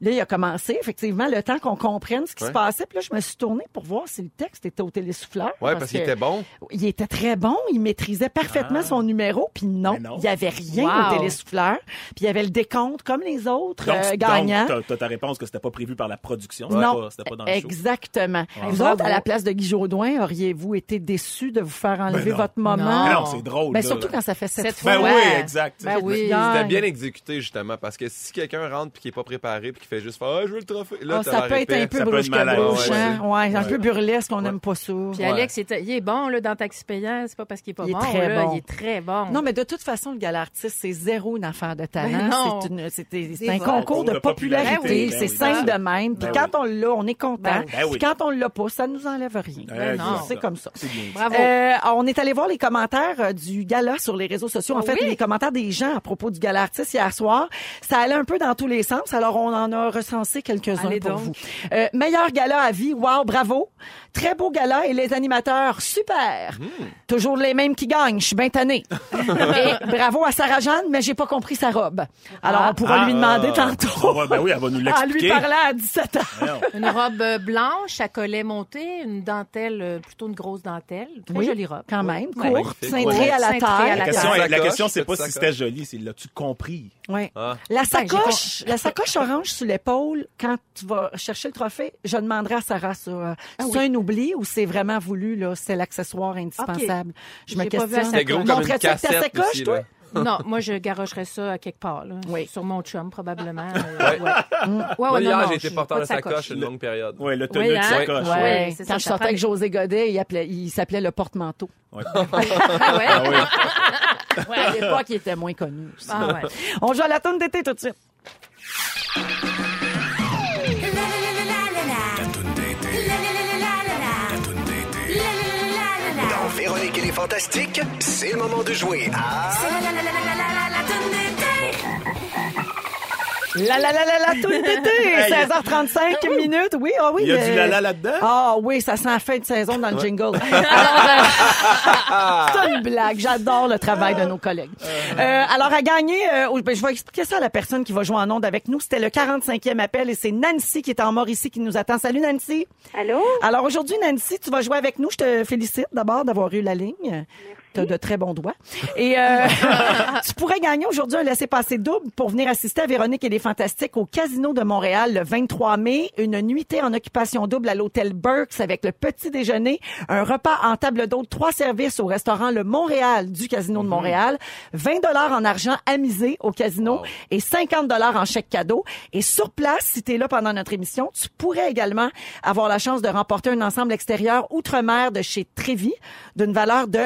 là, il a commencé, effectivement, le temps qu'on comprenne ce qui Ouais. se passait. Puis là, je me suis tournée pour voir si le texte était au télésouffleur. Ouais, parce, qu'il était bon. Il était très bon. Il maîtrisait parfaitement son numéro. Puis non, Mais non. il y avait rien Wow. au télésouffleur. Puis il y avait le décompte, comme les autres Donc, euh, donc, gagnants. t'as- t'as ta réponse que c'était pas prévu par la production. C'était Non, pas, c'était pas dans le show. exactement. Vous Bravo. autres, à la place de Guy Jodoin, auriez-vous été déçus de vous faire enlever Ben non. votre moment? Mais non, c'est drôle. Ben, là, surtout quand ça fait sept Cette fois. Ben oui, exact. Ben oui. Ah, C'était bien exécuté justement parce que si quelqu'un rentre puis qui est pas préparé puis fait juste faire ah, je veux le trophée là Ah, t'as ça peut être un répète. peu brusque-bouche, ouais, hein? Ouais, un peu burlesque, on n'aime pas ça. Puis Alex, il est, il est bon là, dans Taxi Payant. C'est pas parce qu'il est pas Il est bon. très là. bon. Il est très bon. Non, mais de toute façon, le gala artiste, c'est zéro une affaire de talent. Ben non. c'est un concours de popularité. été. oui, c'est ben simple de même. Puis Ben quand on l'a, on est content. Ben. Ben. Puis quand on l'a pas, ça nous enlève rien. Ben. C'est comme ça. Bravo. Euh, on est allé voir les commentaires euh, du gala sur les réseaux sociaux. En Oh fait, les commentaires des gens à propos du gala artiste hier soir. Ça allait un peu dans tous les sens. Alors, on en a recensé quelques-uns pour donc. vous. Euh, meilleur gala à vie. Wow, bravo. Très beau gala et les animateurs, super. Hmm. Toujours les mêmes qui gagnent. Je suis bien tannée. et bravo à Sarah-Jeanne, mais j'ai pas compris sa robe. Alors, on pourra Ah, lui demander ah, tantôt. va- ben oui, elle va nous En lui l'expliquer. parlant à 17 ans. Une robe euh, blanche à collet monté, une dentelle, euh, plutôt une grosse dentelle. Très Oui, jolie robe. Quand même, Ouais. courte, Magnifique. cintrée Ouais. à la Cintrée à taille. la La taille. question, Sacoche, la question, c'est pas petite si c'était joli, c'est l'as-tu compris? Ouais. Ah. La Ben, sacoche, la sacoche orange sur l'épaule, quand tu vas chercher le trophée, je demanderai à Sarah ça. euh, Ah c'est un oubli ou c'est vraiment voulu, là? C'est l'accessoire indispensable? Je me questionne. C'était gros comme une Montrais-tu avec ta cassette là. Non, moi, je garocherais ça à quelque part, là. Oui. Sur mon chum, probablement. euh, ouais. Ouais, Moi, ouais, non, hier, j'ai été porteur de sacoche une longue période. Ouais, le tenue Oui, de hein? sacoche. Ouais. Ouais, c'est Quand ça, je ça sortais prend- avec José Godet, il, appelait- il s'appelait le porte-manteau. Ouais. Ah ouais? Ah oui. Ouais, à l'époque, il était moins connu. aussi. Ah ouais. On joue à la tourne d'été tout de suite. Fantastiques, c'est le moment de jouer tourne d'été, 16h35 minutes. Oui, ah oui. Il y a euh, du lala là-dedans? Ah oui, ça sent la fin de saison dans le jingle. Alors, euh, c'est une blague. J'adore le travail de nos collègues. Euh, alors, à gagner, euh, ben, je vais expliquer ça à la personne qui va jouer en onde avec nous. C'était le 45e appel et c'est Nancy qui est en mort ici qui nous attend. Salut Nancy. Allô? Alors aujourd'hui, Nancy, tu vas jouer avec nous. Je te félicite d'abord d'avoir eu la ligne. Tu de très bons doigts. Et euh, tu pourrais gagner aujourd'hui un laissez-passer double pour venir assister à Véronique et les Fantastiques au Casino de Montréal le 23 mai. Une nuitée en occupation double à l'hôtel Burks avec le petit déjeuner, un repas en table d'hôte, trois services au restaurant Le Montréal du Casino de Montréal, 20 dollars en argent amusé au casino et 50 dollars en chèque cadeau. Et sur place, si tu es là pendant notre émission, tu pourrais également avoir la chance de remporter un ensemble extérieur outre-mer de chez Trévi d'une valeur de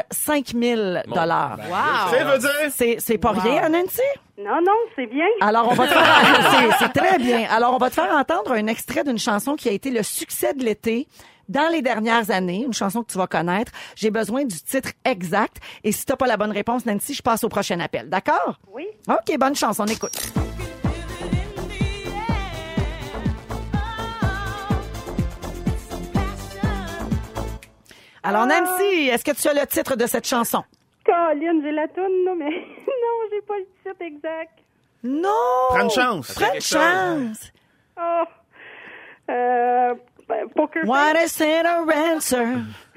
5000 dollars. Wow! Ça veut dire? C'est, c'est pas rien, Nancy? Non, non, c'est bien. Alors, on va te faire, c'est très bien. Alors, on va te faire entendre un extrait d'une chanson qui a été le succès de l'été dans les dernières années, une chanson que tu vas connaître. J'ai besoin du titre exact. Et si t'as pas la bonne réponse, Nancy, je passe au prochain appel. D'accord? Oui. OK, bonne chance, on écoute. Alors, Nancy, est-ce que tu as le titre de cette chanson? Colin, j'ai la toune, là, mais non, j'ai pas le titre exact. Non! Prends une chance. Prends une chance! Oh. Euh, ben, poker What is it a answer?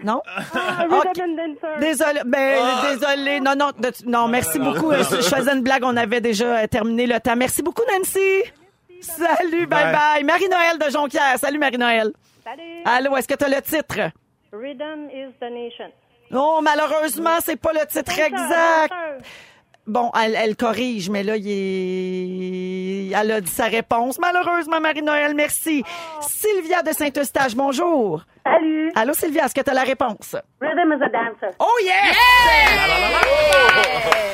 Non? Ah, Ok. Rhythm and Dancer. Désolé, ben, Ah. désolé. Non, non, de- non, merci beaucoup. Euh, Je faisais une blague, on avait déjà euh, terminé le temps. Merci beaucoup, Nancy. Salut, bye bye. Bye. Marie-Noël de Jonquière. Salut, Marie-Noël. Salut. Allô, est-ce que tu as le titre? Rhythm is the nation. Non, malheureusement, c'est pas le titre exact. Bon, elle, elle corrige, mais là, il est... elle a dit sa réponse. Malheureusement, Marie-Noël, merci. Sylvia de Saint-Eustache, bonjour. Salut. Allô, Sylvia, est-ce que tu as la réponse? Rhythm is a dancer. Oh yes!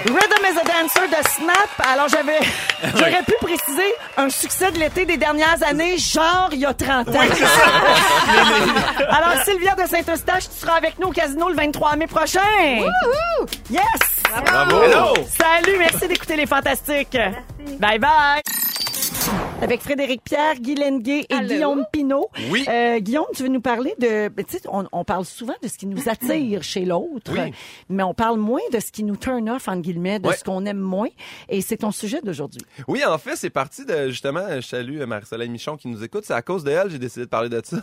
Rhythm is a Dancer de Snap. Alors j'avais, j'aurais pu préciser un succès de l'été des dernières années, genre il y a 30 ans. Alors Sylvia de Saint-Eustache, tu seras avec nous au casino le 23 mai prochain. Yes! Bravo! Hello! Salut, merci d'écouter les fantastiques. Bye bye. Avec Frédéric Pierre, Guy Lenguet et Allô? Guillaume Pinault. Oui. Euh, Guillaume, tu veux nous parler de... ben, Tu sais, on, on parle souvent de ce qui nous attire chez l'autre, Oui. mais on parle moins de ce qui nous turn off, entre guillemets, de Ouais. ce qu'on aime moins. Et c'est ton sujet d'aujourd'hui. Oui, en fait, c'est parti de justement, je salue Marie-Soleil Michon qui nous écoute. C'est à cause de elle, j'ai décidé de parler de ça.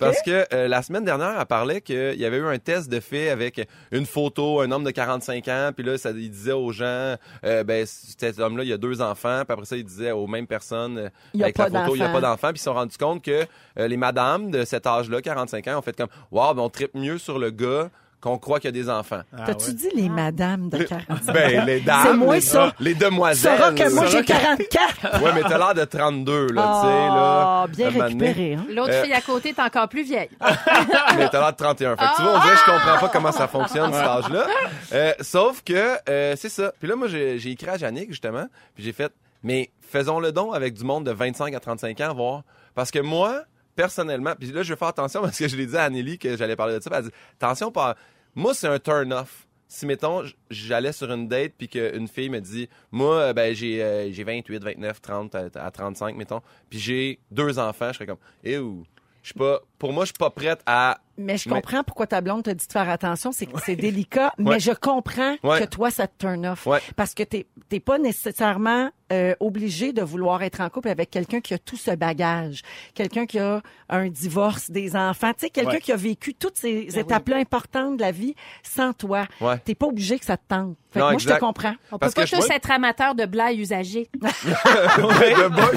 Parce que euh, la semaine dernière, elle parlait qu'il y avait eu un test de fait avec une photo, un homme de 45 ans, puis là, ça, il disait aux gens, euh, ben, cet homme-là, il a deux enfants, puis après ça, il disait aux mêmes personnes, euh, y a avec pas la photo, il n'y a d'enfants. pas d'enfants, puis ils se sont rendus compte que euh, les madames de cet âge-là, 45 ans, ont fait comme, wow, ben, on tripe mieux sur le gars qu'on croit qu'il y a des enfants. Ah, T'as-tu ouais. dit les madames de 45 Ben, les dames. C'est moi, les, ça. Les demoiselles. sauras que moi, j'ai 44. Ouais, mais t'as l'air de 32, là, tu sais, là. Ah, bien récupéré, hein? L'autre Euh, fille à côté est encore plus vieille. mais t'as l'air de 31. Fait que tu vois, on dirait que je comprends pas comment ça fonctionne, cet âge-là. Euh, sauf que, euh, c'est ça. Puis là, moi, j'ai j'ai écrit à Yannick, justement, puis j'ai fait, Mais faisons-le donc avec du monde de 25 à 35 ans, voir. Parce que moi, personnellement, puis là, je vais faire attention parce que je l'ai dit à Anneli que j'allais parler de ça. Elle dit, attention, pas... moi, c'est un turn-off. Si, mettons, j'allais sur une date puis qu'une fille me dit, moi, euh, ben, j'ai euh, j'ai 28, 29, 30 à, à 35, mettons, puis j'ai deux enfants, je serais comme, eh ou, je suis pas, pour moi, je suis pas prête à Mais je Mais- comprends pourquoi ta blonde te dit de faire attention, c'est que c'est délicat, mais Ouais. je comprends Ouais. que toi, ça te turn off. Ouais. Parce que t'es t'es pas nécessairement euh, obligé de vouloir être en couple avec quelqu'un qui a tout ce bagage, quelqu'un qui a un divorce, des enfants, tu sais, quelqu'un Ouais. qui a vécu toutes ces étapes-là importantes de la vie sans toi. Ouais. T'es pas obligé que ça te tente. Fait que moi, je te comprends. On Parce peut pas que je- tous être amateurs de blaye usagée. de boys,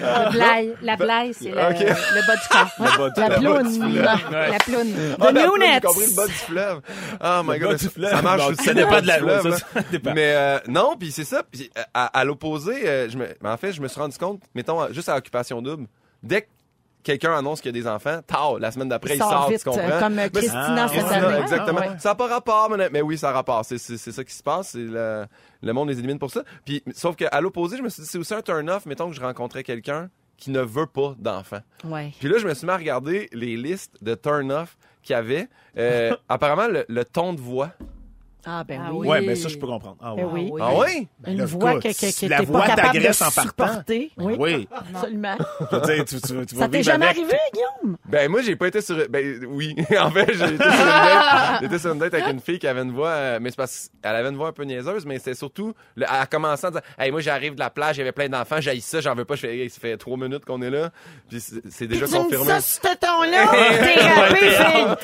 Le blaye, la blaye, c'est le, le bas du bas du- La du ploune. fleuve. La ploune. The Ah, la j'ai compris le bas du fleuve. Oh my Le god, bas du fleuve. ça marche aussi. ça dépend de la fleuve, ça, ça. Mais euh, non, puis c'est ça. Euh, à, à l'opposé, euh, je me, mais en fait, je me suis rendu compte, mettons juste à occupation double, dès que quelqu'un annonce qu'il y a des enfants, tard, la semaine d'après, Il il sort sort, vite, tu comprends euh, comme Mais Christina c'est- cette ça, année. exactement. Ah ouais. Ça n'a pas rapport, mais, mais oui, ça a rapport. C'est ça qui se passe. C'est le, le monde les élimine pour ça. Puis, sauf qu'à l'opposé, je me suis dit, c'est aussi un turn-off, mettons que je rencontrais quelqu'un qui ne veut pas d'enfants. Ouais. Puis là, je me suis mis à regarder les listes de turn-off qu'il y avait. Euh, apparemment, le, le ton de voix. Ah ben Ah oui. oui. Ouais, mais ça, je peux comprendre. Ah, Ben oui. Ah oui? Une là, voix écoute, que, que, la voix pas capable de t'agresse en partant. supporter. Oui, Oui. absolument. Je veux dire, tu, tu, tu vas Ça t'est jamais avec. arrivé, Guillaume? Ben moi j'ai pas été sur ben oui en fait j'ai été sur une date j'étais sur une date avec une fille qui avait une voix euh, mais c'est parce qu'elle avait une voix un peu niaiseuse mais c'était surtout le, elle a commencé en disant hey moi j'arrive de la plage il y avait plein d'enfants j'ai ça j'en veux pas je fais Hey, ça fait trois minutes qu'on est là puis c'est déjà dis confirmé ça ce ton-là?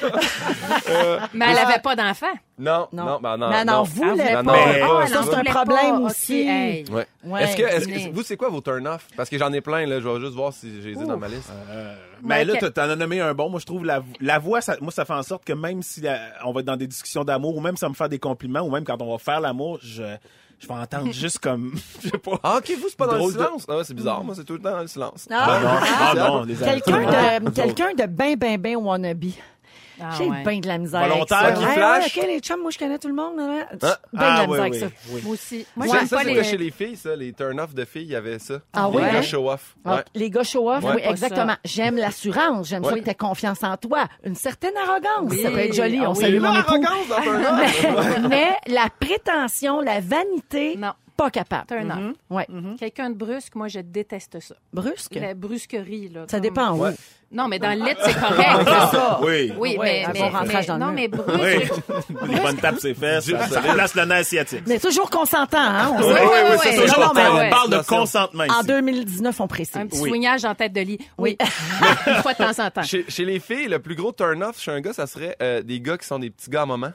T'es. Mais elle avait pas d'enfant. non Non. Non ben non non Non, non, Ah, pas, ça, c'est un problème pas. aussi. Ok, hey. Ouais. Ouais. Est-ce que, est-ce que- Mais- vous, c'est quoi vos turn-off? Parce que j'en ai plein, là. Je vais juste voir si j'ai dit dans ma liste. Mais là, Ok. t'as- t'en as nommé un bon. Moi, je trouve la, la voix, ça, moi, ça fait en sorte que même si la- on va être dans des discussions d'amour ou même ça me faire des compliments ou même quand on va faire l'amour, je, je vais entendre juste comme, je sais pas. Ah, ok, vous, c'est pas dans le Drôle de- silence? Ah, c'est bizarre. Moi, c'est tout le temps dans le silence. Ah, non, ah, ah, non, les Quelqu'un de, quelqu'un de ben, ben, ben wannabe. Ah, J'ai ouais. bien de la misère. Volontaire avec ça. qui Ouais, flash? ouais, OK, les chums, moi, je connais tout le monde. hein. J'ai Ah. bien de la Ah, misère oui, avec oui, ça. oui. Moi aussi. Moi, Ça, j'aime ça pas c'était les... chez les filles, ça. Les turn-off de filles, il y avait ça. Ah oui, Les hein? gars show-off. Ah, Ouais. Les gars show-off, Ouais. oui, Pas exactement. J'aime l'assurance, j'aime ça Ouais. que t'aies confiance en toi. Une certaine arrogance, Oui. ça peut être joli, Ah on oui. salue mon époux. L'arrogance dans turn-off. Mais, mais la prétention, la vanité, Non. Pas capable. Turn off. Ouais. Quelqu'un de brusque, moi, je déteste ça. Brusque? La brusquerie, là. Ça comme- dépend. Ouais. Non, mais dans le lit, c'est correct. c'est ça. Oui. Oui, mais, un bon rentrage dans le non, mais brusque. Oui. Les bonnes tapes, c'est fait. Ça, ça place le nez asiatique. Mais toujours consentant, hein? on Oui, oui, oui, c'est On parle de consentement En ici. 2019, on précise. Un petit Oui. swingage en tête de lit. Oui. Oui. Une fois de temps en temps. Chez, chez les filles, le plus gros turn-off chez un gars, ça serait euh, des gars qui sont des petits gars à moment.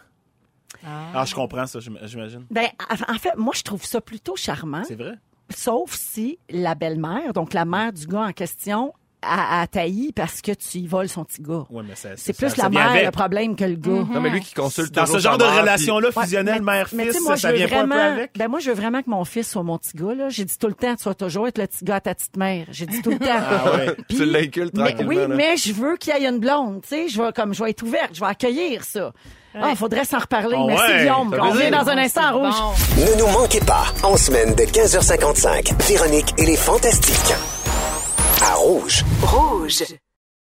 Ah, je comprends ça, j'im- j'imagine. Ben, en fait, moi, je trouve ça plutôt charmant, C'est vrai? sauf si la belle-mère, donc la mère du gars en question, a, a tailli parce que tu y voles son petit gars. Ouais, mais C'est ça- plus ça la mère avec. le problème que le gars. Non, mais lui qui consulte Dans ce genre de relation-là, Ouais, fusionnelle, mais- mère-fils, mais ça, je ça veux vient pas un peu vraiment, avec? Ben moi, je veux vraiment que mon fils soit mon petit gars. Là. J'ai dit tout le temps, tu vas toujours être le petit gars à ta petite mère. J'ai dit tout le temps. Ah ouais. Puis- Tu l'inculques mais, tranquillement, Oui, là. mais je veux qu'il y ait une blonde. Tu sais, je vais comme, je vais être ouverte, je vais accueillir ça. Ah, faudrait s'en reparler. Ah Merci ouais, Guillaume. On revient dans un instant rouge. Ne nous manquez pas, en semaine de 15h55, Véronique et les Fantastiques. À Rouge. Rouge.